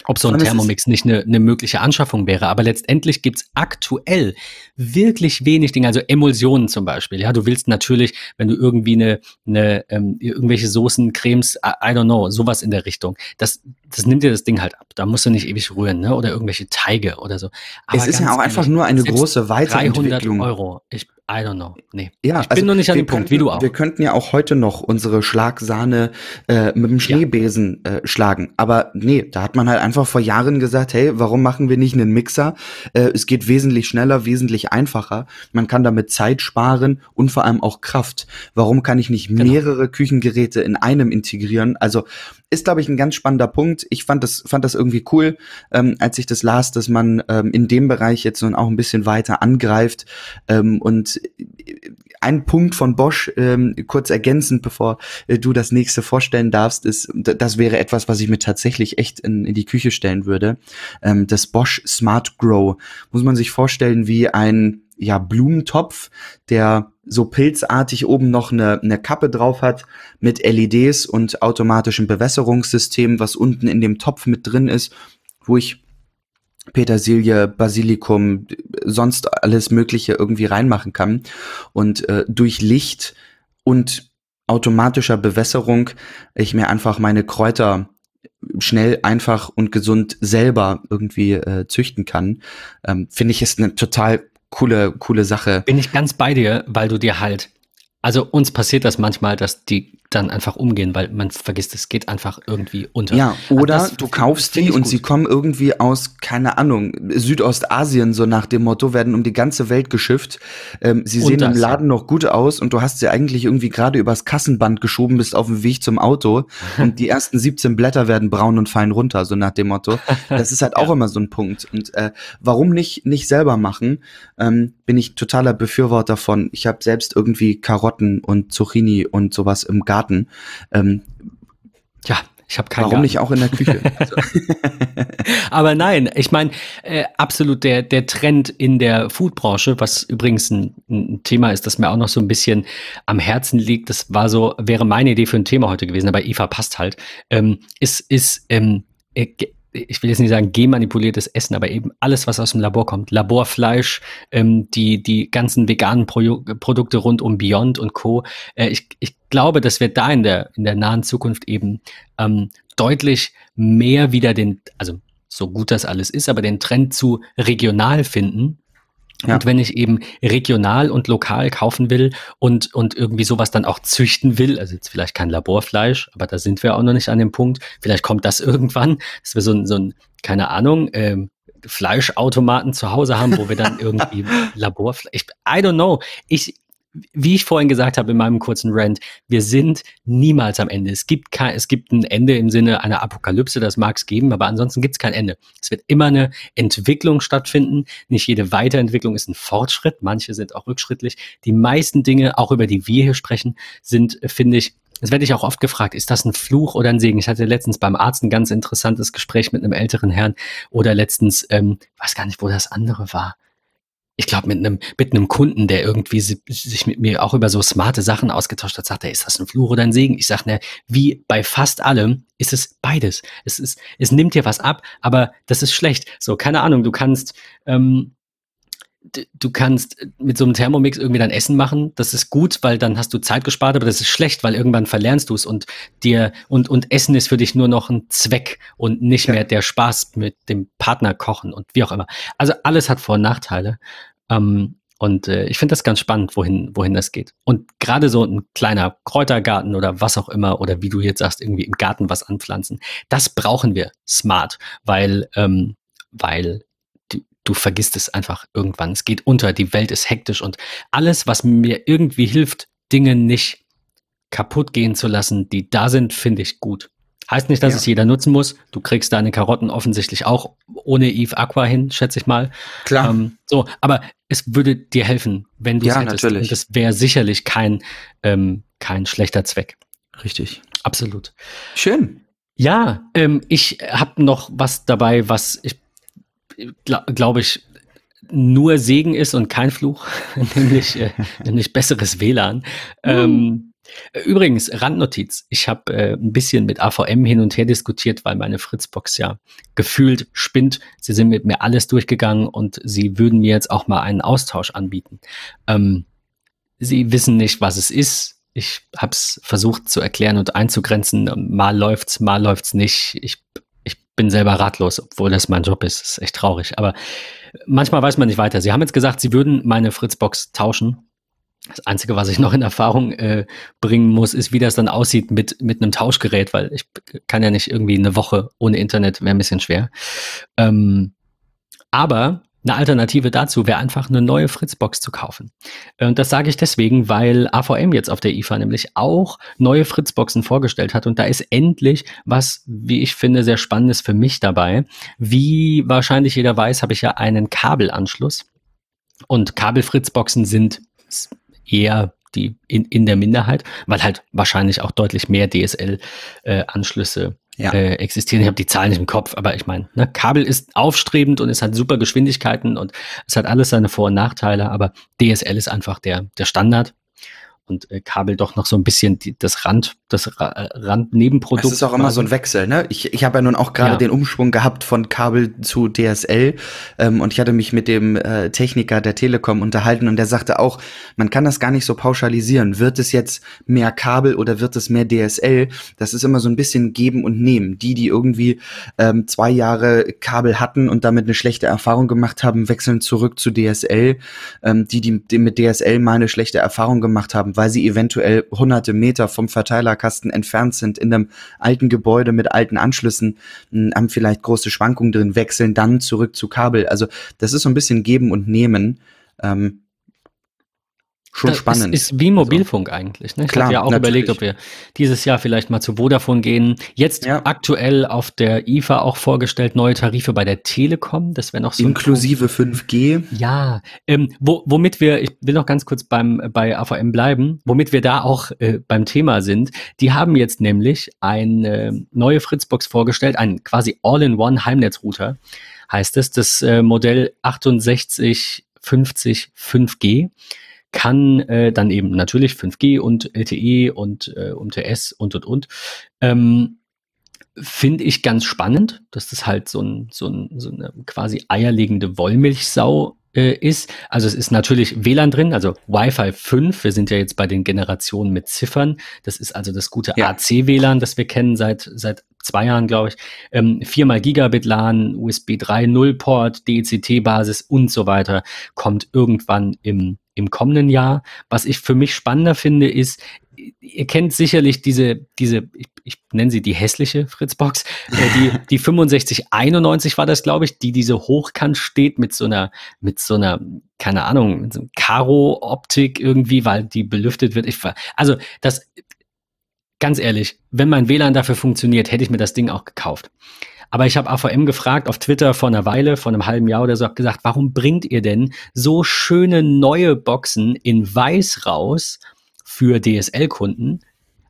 Speaker 1: ob so ein Thermomix nicht eine, eine mögliche Anschaffung wäre. Aber letztendlich gibt's aktuell wirklich wenig Dinge, also Emulsionen zum Beispiel. Ja, du willst natürlich, wenn du irgendwie eine, eine ähm, irgendwelche Soßen, Cremes, I, don't know, sowas in der Richtung, das, das nimmt dir das Ding halt ab. Da musst du nicht ewig rühren, ne? Oder irgendwelche Teige oder so.
Speaker 2: Aber es ist ja auch einfach nur eine große Weiterentwicklung.
Speaker 1: 300 Euro. Ich I don't know. Nee.
Speaker 2: Ja, ich bin also noch nicht an dem Punkt, wie du auch. Wir könnten ja auch heute noch unsere Schlagsahne äh, mit dem Schneebesen ja. äh, schlagen. Aber nee, da hat man halt einfach vor Jahren gesagt, hey, warum machen wir nicht einen Mixer? Äh, es geht wesentlich schneller, wesentlich einfacher. Man kann damit Zeit sparen und vor allem auch Kraft. Warum kann ich nicht genau. mehrere Küchengeräte in einem integrieren? Also ist, glaube ich, ein ganz spannender Punkt. Ich fand das, fand das irgendwie cool, ähm, als ich das las, dass man ähm, in dem Bereich jetzt nun auch ein bisschen weiter angreift. Ähm, und ein Punkt von Bosch, ähm, kurz ergänzend, bevor äh, du das nächste vorstellen darfst, ist, das wäre etwas, was ich mir tatsächlich echt in, in die Küche stellen würde. Ähm, das Bosch Smart Grow. Muss man sich vorstellen wie ein ja, Blumentopf, der so pilzartig oben noch eine, eine Kappe drauf hat mit LEDs und automatischem Bewässerungssystem, was unten in dem Topf mit drin ist, wo ich Petersilie, Basilikum, sonst alles Mögliche irgendwie reinmachen kann. Und äh, durch Licht und automatischer Bewässerung ich mir einfach meine Kräuter schnell, einfach und gesund selber irgendwie äh, züchten kann, ähm, finde ich ist eine total coole, coole Sache.
Speaker 1: Bin ich ganz bei dir, weil du dir halt, also uns passiert das manchmal, dass die dann einfach umgehen, weil man vergisst, es geht einfach irgendwie unter.
Speaker 2: Ja, oder du kaufst die und gut. sie kommen irgendwie aus, keine Ahnung, Südostasien, so nach dem Motto, werden um die ganze Welt geschifft. Ähm, sie sehen das, im Laden ja. noch gut aus und du hast sie eigentlich irgendwie gerade übers Kassenband geschoben, bist auf dem Weg zum Auto <laughs> und die ersten 17 Blätter werden braun und fallen runter, so nach dem Motto. Das ist halt <laughs> auch ja. immer so ein Punkt. Und äh, warum nicht, nicht selber machen, ähm, bin ich totaler Befürworter von. Ich habe selbst irgendwie Karotten und Zucchini und sowas im Garten Garten. Ähm,
Speaker 1: ja, ich habe keinen
Speaker 2: Warum Garten. nicht auch in der Küche? <laughs> Also.
Speaker 1: Aber nein, ich meine, äh, absolut der, der Trend in der Foodbranche, was übrigens ein, ein, Thema ist, das mir auch noch so ein bisschen am Herzen liegt, das war so, wäre meine Idee für ein Thema heute gewesen, aber IFA passt halt, ähm, ist, ist ähm, äh, ich will jetzt nicht sagen genmanipuliertes Essen, aber eben alles, was aus dem Labor kommt. Laborfleisch, ähm, die, die ganzen veganen Pro Produkte rund um Beyond und Co. Äh, ich, ich glaube, dass wir da in der, in der nahen Zukunft eben ähm, deutlich mehr wieder den, also so gut das alles ist, aber den Trend zu regional finden ja. Und wenn ich eben regional und lokal kaufen will und, und irgendwie sowas dann auch züchten will, also jetzt vielleicht kein Laborfleisch, aber da sind wir auch noch nicht an dem Punkt, vielleicht kommt das <laughs> irgendwann, dass wir so ein, so ein keine Ahnung, ähm, Fleischautomaten zu Hause haben, wo wir dann irgendwie <laughs> Laborfleisch, I don't know. Ich, wie ich vorhin gesagt habe in meinem kurzen Rant, wir sind niemals am Ende. Es gibt kein, es gibt ein Ende im Sinne einer Apokalypse, das mag es geben, aber ansonsten gibt es kein Ende. Es wird immer eine Entwicklung stattfinden. Nicht jede Weiterentwicklung ist ein Fortschritt, manche sind auch rückschrittlich. Die meisten Dinge, auch über die wir hier sprechen, sind, finde ich, das werde ich auch oft gefragt, ist das ein Fluch oder ein Segen? Ich hatte letztens beim Arzt ein ganz interessantes Gespräch mit einem älteren Herrn oder letztens, ähm, weiß gar nicht, wo das andere war ich glaube, mit einem mit einem Kunden, der irgendwie sich mit mir auch über so smarte Sachen ausgetauscht hat, sagt er, ist das ein Fluch oder ein Segen? Ich sage, ne, wie bei fast allem ist es beides. Es ist, es nimmt dir was ab, aber das ist schlecht. So, keine Ahnung, du kannst, ähm, du kannst mit so einem Thermomix irgendwie dein Essen machen. Das ist gut, weil dann hast du Zeit gespart, aber das ist schlecht, weil irgendwann verlernst du es und dir und und Essen ist für dich nur noch ein Zweck und nicht ja. mehr der Spaß mit dem Partner kochen und wie auch immer. Also alles hat Vor- und Nachteile. Ähm, und äh, ich finde das ganz spannend, wohin, wohin das geht. Und gerade so ein kleiner Kräutergarten oder was auch immer, oder wie du jetzt sagst, irgendwie im Garten was anpflanzen, das brauchen wir smart, weil, ähm, weil du, vergisst es einfach irgendwann. Es geht unter, die Welt ist hektisch und alles, was mir irgendwie hilft, Dinge nicht kaputt gehen zu lassen, die da sind, finde ich gut. Heißt nicht, dass ja. es jeder nutzen muss. Du kriegst deine Karotten offensichtlich auch ohne Eve Aqua hin, schätze ich mal.
Speaker 2: Klar. Ähm,
Speaker 1: so, aber es würde dir helfen, wenn du es
Speaker 2: ja, hättest. Natürlich.
Speaker 1: Und das wäre sicherlich kein, ähm, kein schlechter Zweck.
Speaker 2: Richtig.
Speaker 1: Absolut.
Speaker 2: Schön.
Speaker 1: Ja, ähm, ich habe noch was dabei, was ich glaube glaub ich nur Segen ist und kein Fluch, <laughs> nämlich, äh, nämlich besseres WLAN. Ähm, Übrigens, Randnotiz. Ich habe äh, ein bisschen mit AVM hin und her diskutiert, weil meine Fritzbox ja gefühlt spinnt. Sie sind mit mir alles durchgegangen und sie würden mir jetzt auch mal einen Austausch anbieten. Ähm, sie wissen nicht, was es ist. Ich habe es versucht zu erklären und einzugrenzen. Mal läuft's, mal läuft's nicht. Ich, ich bin selber ratlos, obwohl das mein Job ist. Das ist echt traurig. Aber manchmal weiß man nicht weiter. Sie haben jetzt gesagt, sie würden meine Fritzbox tauschen das Einzige, was ich noch in Erfahrung äh, bringen muss, ist, wie das dann aussieht mit, mit einem Tauschgerät, weil ich kann ja nicht irgendwie eine Woche ohne Internet, wäre ein bisschen schwer. Ähm, aber eine Alternative dazu wäre einfach eine neue Fritzbox zu kaufen. Und das sage ich deswegen, weil AVM jetzt auf der IFA nämlich auch neue Fritzboxen vorgestellt hat. Und da ist endlich was, wie ich finde, sehr Spannendes für mich dabei. Wie wahrscheinlich jeder weiß, habe ich ja einen Kabelanschluss. Und Kabelfritzboxen sind eher die in, in der Minderheit, weil halt wahrscheinlich auch deutlich mehr DSL-Anschlüsse äh, ja. äh, existieren. Ich habe die Zahlen nicht im Kopf, aber ich meine, ne, Kabel ist aufstrebend und es hat super Geschwindigkeiten und es hat alles seine Vor- und Nachteile, aber DSL ist einfach der, der Standard und äh, Kabel doch noch so ein bisschen die, das Rand, das Ra äh, Randnebenprodukt. Das
Speaker 2: ist auch immer so ein Wechsel, ne? Ich, ich habe ja nun auch gerade ja. den Umschwung gehabt von Kabel zu DSL ähm, und ich hatte mich mit dem äh, Techniker der Telekom unterhalten und der sagte auch, man kann das gar nicht so pauschalisieren. Wird es jetzt mehr Kabel oder wird es mehr DSL? Das ist immer so ein bisschen geben und nehmen. Die, die irgendwie ähm, zwei Jahre Kabel hatten und damit eine schlechte Erfahrung gemacht haben, wechseln zurück zu DSL. Ähm, die, die, die mit DSL mal eine schlechte Erfahrung gemacht haben, weil sie eventuell hunderte Meter vom Verteilerkasten entfernt sind, in einem alten Gebäude mit alten Anschlüssen, mh, haben vielleicht große Schwankungen drin, wechseln dann zurück zu Kabel. Also das ist so ein bisschen Geben und Nehmen. Ähm,
Speaker 1: schon das spannend.
Speaker 2: Ist, ist wie Mobilfunk also. eigentlich. Ne? Ich habe ja auch natürlich. überlegt, ob wir dieses Jahr vielleicht mal zu Vodafone gehen. Jetzt ja. aktuell auf der IFA auch vorgestellt neue Tarife bei der Telekom. Das wäre noch so
Speaker 1: inklusive 5G.
Speaker 2: Ja, ähm, wo, womit wir, ich will noch ganz kurz beim bei AVM bleiben, womit wir da auch äh, beim Thema sind. Die haben jetzt nämlich eine neue Fritzbox vorgestellt, einen quasi All-in-One Heimnetzrouter heißt es, das äh, Modell 6850 5G kann äh, dann eben natürlich 5G und LTE und äh, UMTS und und und. Ähm, Finde ich ganz spannend, dass das halt so, ein, so, ein, so eine quasi eierlegende Wollmilchsau äh, ist. Also es ist natürlich WLAN drin, also Wi-Fi 5. Wir sind ja jetzt bei den Generationen mit Ziffern. Das ist also das gute ja. AC-WLAN, das wir kennen seit, seit zwei Jahren, glaube ich. Ähm, viermal Gigabit LAN, USB 3.0 Port, DECT-Basis und so weiter kommt irgendwann im im kommenden Jahr. Was ich für mich spannender finde, ist, ihr kennt sicherlich diese, diese, ich, ich nenne sie die hässliche Fritzbox, äh, die, <laughs> die 6591 war das, glaube ich, die diese hochkant steht mit so einer, mit so einer, keine Ahnung, mit so einer Karo-Optik irgendwie, weil die belüftet wird. Ich, also das, ganz ehrlich, wenn mein WLAN dafür funktioniert, hätte ich mir das Ding auch gekauft. Aber ich habe AVM gefragt auf Twitter vor einer Weile, vor einem halben Jahr oder so, habe gesagt, warum bringt ihr denn so schöne neue Boxen in weiß raus für DSL-Kunden?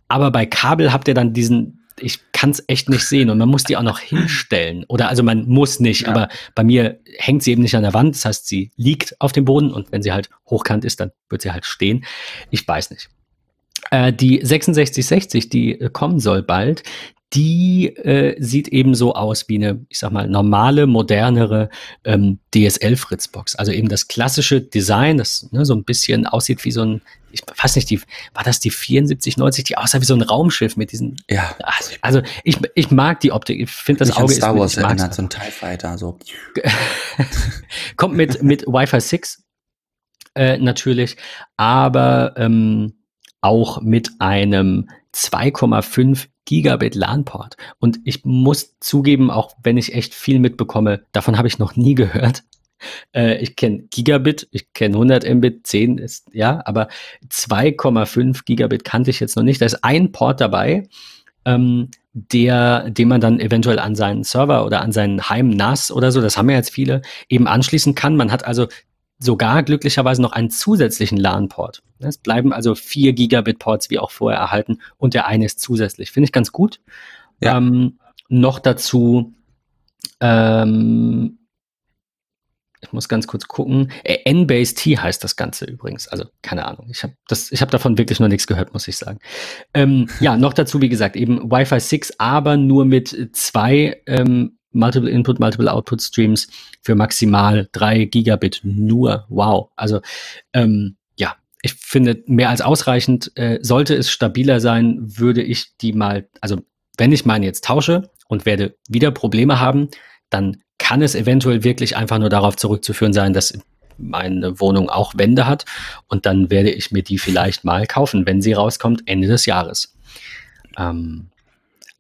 Speaker 2: Aber bei Kabel habt ihr dann diesen, ich kann es echt nicht sehen und man muss die auch noch hinstellen. Oder also man muss nicht, ja. aber bei mir hängt sie eben nicht an der Wand. Das heißt, sie liegt auf dem Boden und wenn sie halt hochkant ist, dann wird sie halt stehen. Ich weiß nicht. Äh, die 6660, die äh, kommen soll bald, die äh, sieht eben so aus wie eine, ich sag mal, normale, modernere ähm, DSL-Fritzbox. Also eben das klassische Design, das ne, so ein bisschen aussieht wie so ein, ich weiß nicht, die, war das die 7490, die aussah wie so ein Raumschiff mit diesen. Ja.
Speaker 1: Also, ich, ich mag die Optik. Ich finde das Auge
Speaker 2: Star Wars ist mit, erinnert, so ein TIE Fighter, so. <laughs>
Speaker 1: Kommt mit, mit Wi-Fi 6 äh, natürlich, aber ähm, auch mit einem 2,5 Gigabit LAN-Port. Und ich muss zugeben, auch wenn ich echt viel mitbekomme, davon habe ich noch nie gehört. <laughs> Äh, ich kenne Gigabit, ich kenne 100 Mbit, 10 ist, ja, aber 2,5 Gigabit kannte ich jetzt noch nicht. Da ist ein Port dabei, ähm, der, den man dann eventuell an seinen Server oder an seinen Heim-NAS oder so, das haben ja jetzt viele, eben anschließen kann. Man hat also sogar glücklicherweise noch einen zusätzlichen LAN-Port. Es bleiben also vier Gigabit-Ports wie auch vorher erhalten und der eine ist zusätzlich. Finde ich ganz gut. Ja. Ähm, noch dazu, ähm, ich muss ganz kurz gucken. Äh, N-Base T heißt das Ganze übrigens. Also keine Ahnung. Ich habe hab davon wirklich noch nichts gehört, muss ich sagen. Ähm, ja, noch dazu, wie gesagt, eben Wi-Fi 6, aber nur mit zwei ähm, Multiple Input, Multiple Output Streams für maximal drei Gigabit nur. Wow. Also ähm, ja, ich finde mehr als ausreichend. Äh, sollte es stabiler sein, würde ich die mal, also wenn ich meine jetzt tausche und werde wieder Probleme haben, dann kann es eventuell wirklich einfach nur darauf zurückzuführen sein, dass meine Wohnung auch Wände hat und dann werde ich mir die vielleicht mal kaufen, wenn sie rauskommt, Ende des Jahres. Ähm,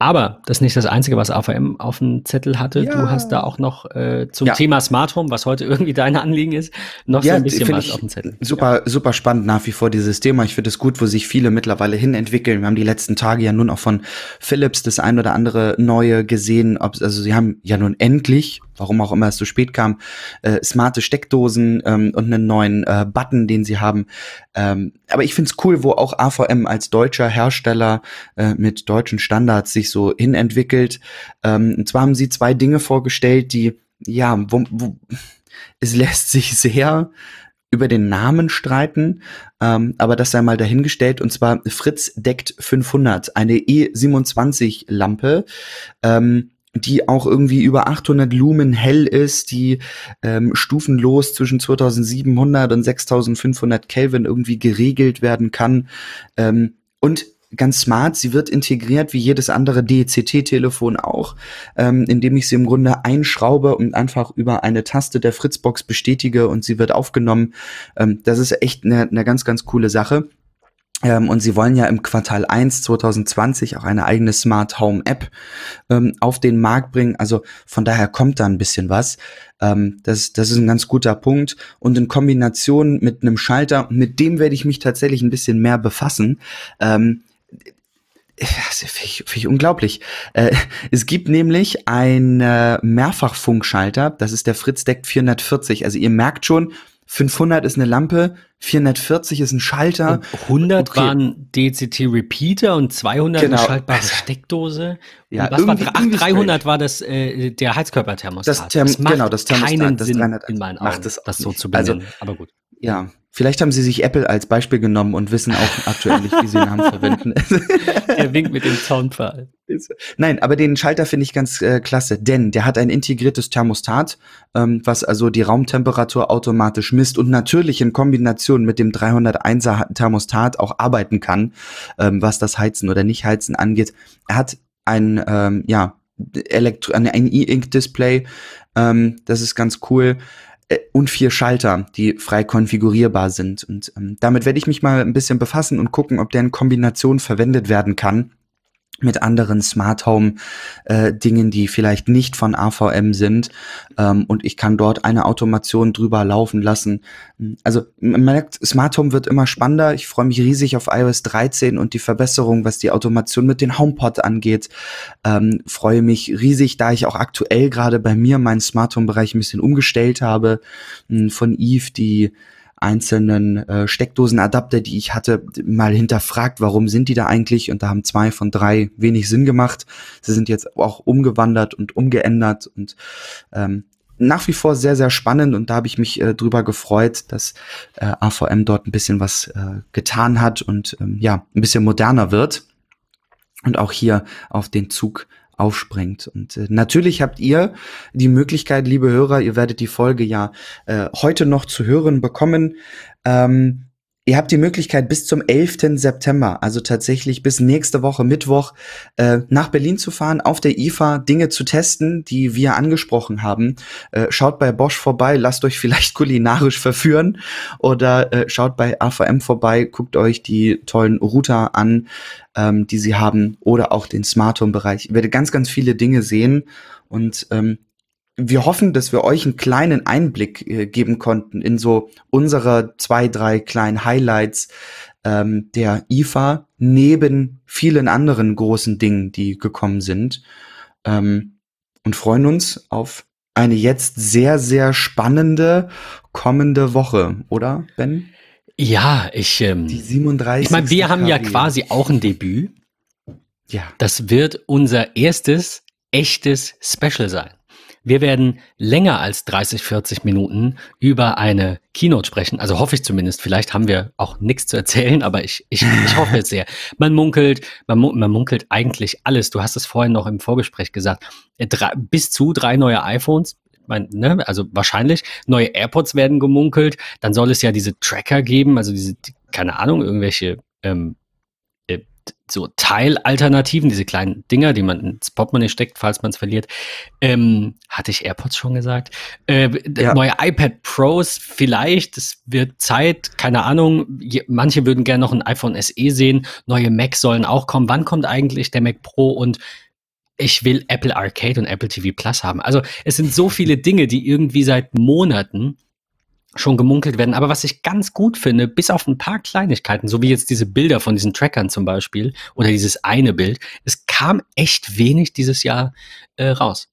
Speaker 1: aber das ist nicht das Einzige, was AVM auf dem Zettel hatte. Ja. Du hast da auch noch äh, zum ja. Thema Smart Home, was heute irgendwie dein Anliegen ist, noch ja, so ein bisschen was auf dem Zettel.
Speaker 2: Super, super spannend nach wie vor dieses Thema. Ich finde es gut, wo sich viele mittlerweile hin entwickeln. Wir haben die letzten Tage ja nun auch von Philips das ein oder andere neue gesehen. also sie haben ja nun endlich warum auch immer es so spät kam, äh, smarte Steckdosen ähm, und einen neuen äh, Button, den sie haben. Ähm, aber ich find's cool, wo auch AVM als deutscher Hersteller äh, mit deutschen Standards sich so hinentwickelt. Ähm, und zwar haben sie zwei Dinge vorgestellt, die, ja, wo, wo, es lässt sich sehr über den Namen streiten, ähm, aber das sei mal dahingestellt. Und zwar Fritz deckt 500, eine E27-Lampe. Ähm, die auch irgendwie über 800 Lumen hell ist, die ähm, stufenlos zwischen 2700 und 6500 Kelvin irgendwie geregelt werden kann. Ähm, und ganz smart, sie wird integriert wie jedes andere DCT-Telefon auch, ähm, indem ich sie im Grunde einschraube und einfach über eine Taste der Fritzbox bestätige und sie wird aufgenommen. Ähm, das ist echt eine, eine ganz, ganz coole Sache. Ähm, und sie wollen ja im Quartal 1 2020 auch eine eigene Smart Home App ähm, auf den Markt bringen. Also von daher kommt da ein bisschen was. Ähm, das, das ist ein ganz guter Punkt. Und in Kombination mit einem Schalter, mit dem werde ich mich tatsächlich ein bisschen mehr befassen. Ähm, finde ich, find ich unglaublich. Äh, es gibt nämlich einen äh, Mehrfachfunkschalter, das ist der Fritz Deck 440. Also ihr merkt schon, 500 ist eine Lampe, 440 ist ein Schalter.
Speaker 1: Und 100 okay. waren DCT Repeater und 200 genau. eine schaltbare also, Steckdose. Ja, was war, ach, 300 war das äh, der Heizkörperthermostat.
Speaker 2: Das, Therm das macht genau, das
Speaker 1: Thermostat, keinen das Sinn 300, in meinen Augen,
Speaker 2: macht das,
Speaker 1: das so zu benennen. Also,
Speaker 2: aber gut. Ja, Vielleicht haben sie sich Apple als Beispiel genommen und wissen auch aktuell nicht, wie sie den Namen <laughs> verwenden.
Speaker 1: Der winkt mit dem Soundfall.
Speaker 2: Nein, aber den Schalter finde ich ganz äh, klasse, denn der hat ein integriertes Thermostat, ähm, was also die Raumtemperatur automatisch misst und natürlich in Kombination mit dem 301er Thermostat auch arbeiten kann, ähm, was das Heizen oder nicht Heizen angeht. Er hat ein, ähm, ja, Elektro ein E-Ink-Display, ähm, das ist ganz cool. Äh, und vier Schalter, die frei konfigurierbar sind. Und ähm, damit werde ich mich mal ein bisschen befassen und gucken, ob der in Kombination verwendet werden kann mit anderen Smart Home äh, Dingen, die vielleicht nicht von AVM sind ähm, und ich kann dort eine Automation drüber laufen lassen. Also man merkt, Smart Home wird immer spannender. Ich freue mich riesig auf iOS 13 und die Verbesserung, was die Automation mit den HomePod angeht. Ähm, freue mich riesig, da ich auch aktuell gerade bei mir meinen Smart Home Bereich ein bisschen umgestellt habe von Eve, die einzelnen äh, Steckdosenadapter, die ich hatte, mal hinterfragt, warum sind die da eigentlich? Und da haben zwei von drei wenig Sinn gemacht. Sie sind jetzt auch umgewandert und umgeändert und ähm, nach wie vor sehr, sehr spannend und da habe ich mich äh, drüber gefreut, dass äh, AVM dort ein bisschen was äh, getan hat und ähm, ja, ein bisschen moderner wird und auch hier auf den Zug aufspringt. Und äh, natürlich habt ihr die Möglichkeit, liebe Hörer, ihr werdet die Folge ja äh, heute noch zu hören bekommen. Ähm, Ihr habt die Möglichkeit bis zum 11. September, also tatsächlich bis nächste Woche Mittwoch, äh, nach Berlin zu fahren, auf der IFA Dinge zu testen, die wir angesprochen haben. Äh, schaut bei Bosch vorbei, lasst euch vielleicht <laughs> kulinarisch verführen oder äh, schaut bei AVM vorbei, guckt euch die tollen Router an, ähm, die sie haben oder auch den Smart Home Bereich. Ihr werdet ganz, ganz viele Dinge sehen und ähm, wir hoffen, dass wir euch einen kleinen Einblick äh, geben konnten in so unsere zwei, drei kleinen Highlights ähm, der IFA neben vielen anderen großen Dingen, die gekommen sind. Ähm, und freuen uns auf eine jetzt sehr, sehr spannende kommende Woche, oder, Ben?
Speaker 1: Ja, ich. Ähm,
Speaker 2: die 37.
Speaker 1: Ich meine, wir haben ja quasi auch ein Debüt. Ja. Das wird unser erstes echtes Special sein. Wir werden länger als 30, 40 Minuten über eine Keynote sprechen. Also hoffe ich zumindest. Vielleicht haben wir auch nichts zu erzählen, aber ich, ich, ich hoffe es sehr. <laughs> Man munkelt, man, man munkelt eigentlich alles. Du hast es vorhin noch im Vorgespräch gesagt. Äh, drei, bis zu drei neue iPhones. Mein, ne, also wahrscheinlich neue AirPods werden gemunkelt. Dann soll es ja diese Tracker geben, also diese, keine Ahnung, irgendwelche ähm, so Teilalternativen, diese kleinen Dinger, die man ins Portemonnaie steckt, falls man es verliert. Ähm, hatte ich AirPods schon gesagt? Äh, ja. Neue iPad Pros vielleicht, es wird Zeit, keine Ahnung. Je, manche würden gerne noch ein iPhone SE sehen. Neue Mac sollen auch kommen. Wann kommt eigentlich der Mac Pro und ich will Apple Arcade und Apple TV Plus haben. Also es sind so viele Dinge, die irgendwie seit Monaten schon gemunkelt werden. Aber was ich ganz gut finde, bis auf ein paar Kleinigkeiten, so wie jetzt diese Bilder von diesen Trackern zum Beispiel oder dieses eine Bild, es kam echt wenig dieses Jahr äh, raus.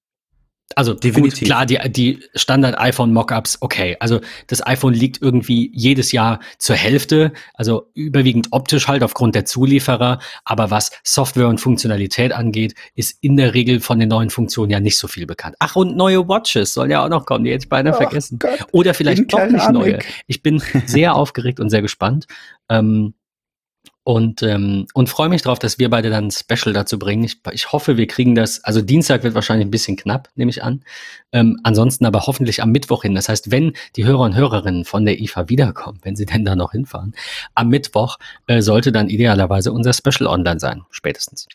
Speaker 1: Also Definitiv. Gut, klar, die, die Standard-iPhone-Mockups, okay. Also das iPhone liegt irgendwie jedes Jahr zur Hälfte, also überwiegend optisch halt aufgrund der Zulieferer. Aber was Software und Funktionalität angeht, ist in der Regel von den neuen Funktionen ja nicht so viel bekannt. Ach, und neue Watches sollen ja auch noch kommen, die hätte ich beinahe Ach vergessen. Gott, Oder vielleicht doch nicht neue. Ich bin sehr <laughs> aufgeregt und sehr gespannt. Ähm, und, ähm, und freue mich darauf, dass wir beide dann ein Special dazu bringen. Ich, ich hoffe, wir kriegen das. Also Dienstag wird wahrscheinlich ein bisschen knapp, nehme ich an. Ähm, ansonsten aber hoffentlich am Mittwoch hin. Das heißt, wenn die Hörer und Hörerinnen von der IFA wiederkommen, wenn sie denn da noch hinfahren, am Mittwoch äh, sollte dann idealerweise unser Special online sein, spätestens.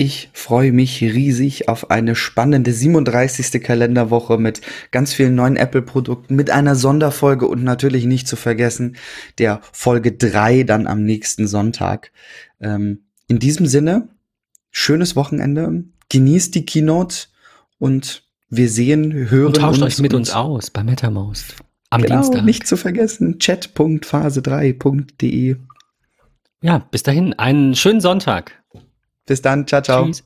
Speaker 2: Ich freue mich riesig auf eine spannende 37. Kalenderwoche mit ganz vielen neuen Apple-Produkten, mit einer Sonderfolge und natürlich nicht zu vergessen der Folge 3 dann am nächsten Sonntag. Ähm, in diesem Sinne, schönes Wochenende, genießt die Keynote und wir sehen, hören und
Speaker 1: tauscht uns euch mit uns aus bei MetaMost
Speaker 2: am genau, Dienstag. Nicht zu vergessen, chat.phase3.de.
Speaker 1: Ja, bis dahin, einen schönen Sonntag.
Speaker 2: Bis dann, ciao, ciao. Tschüss.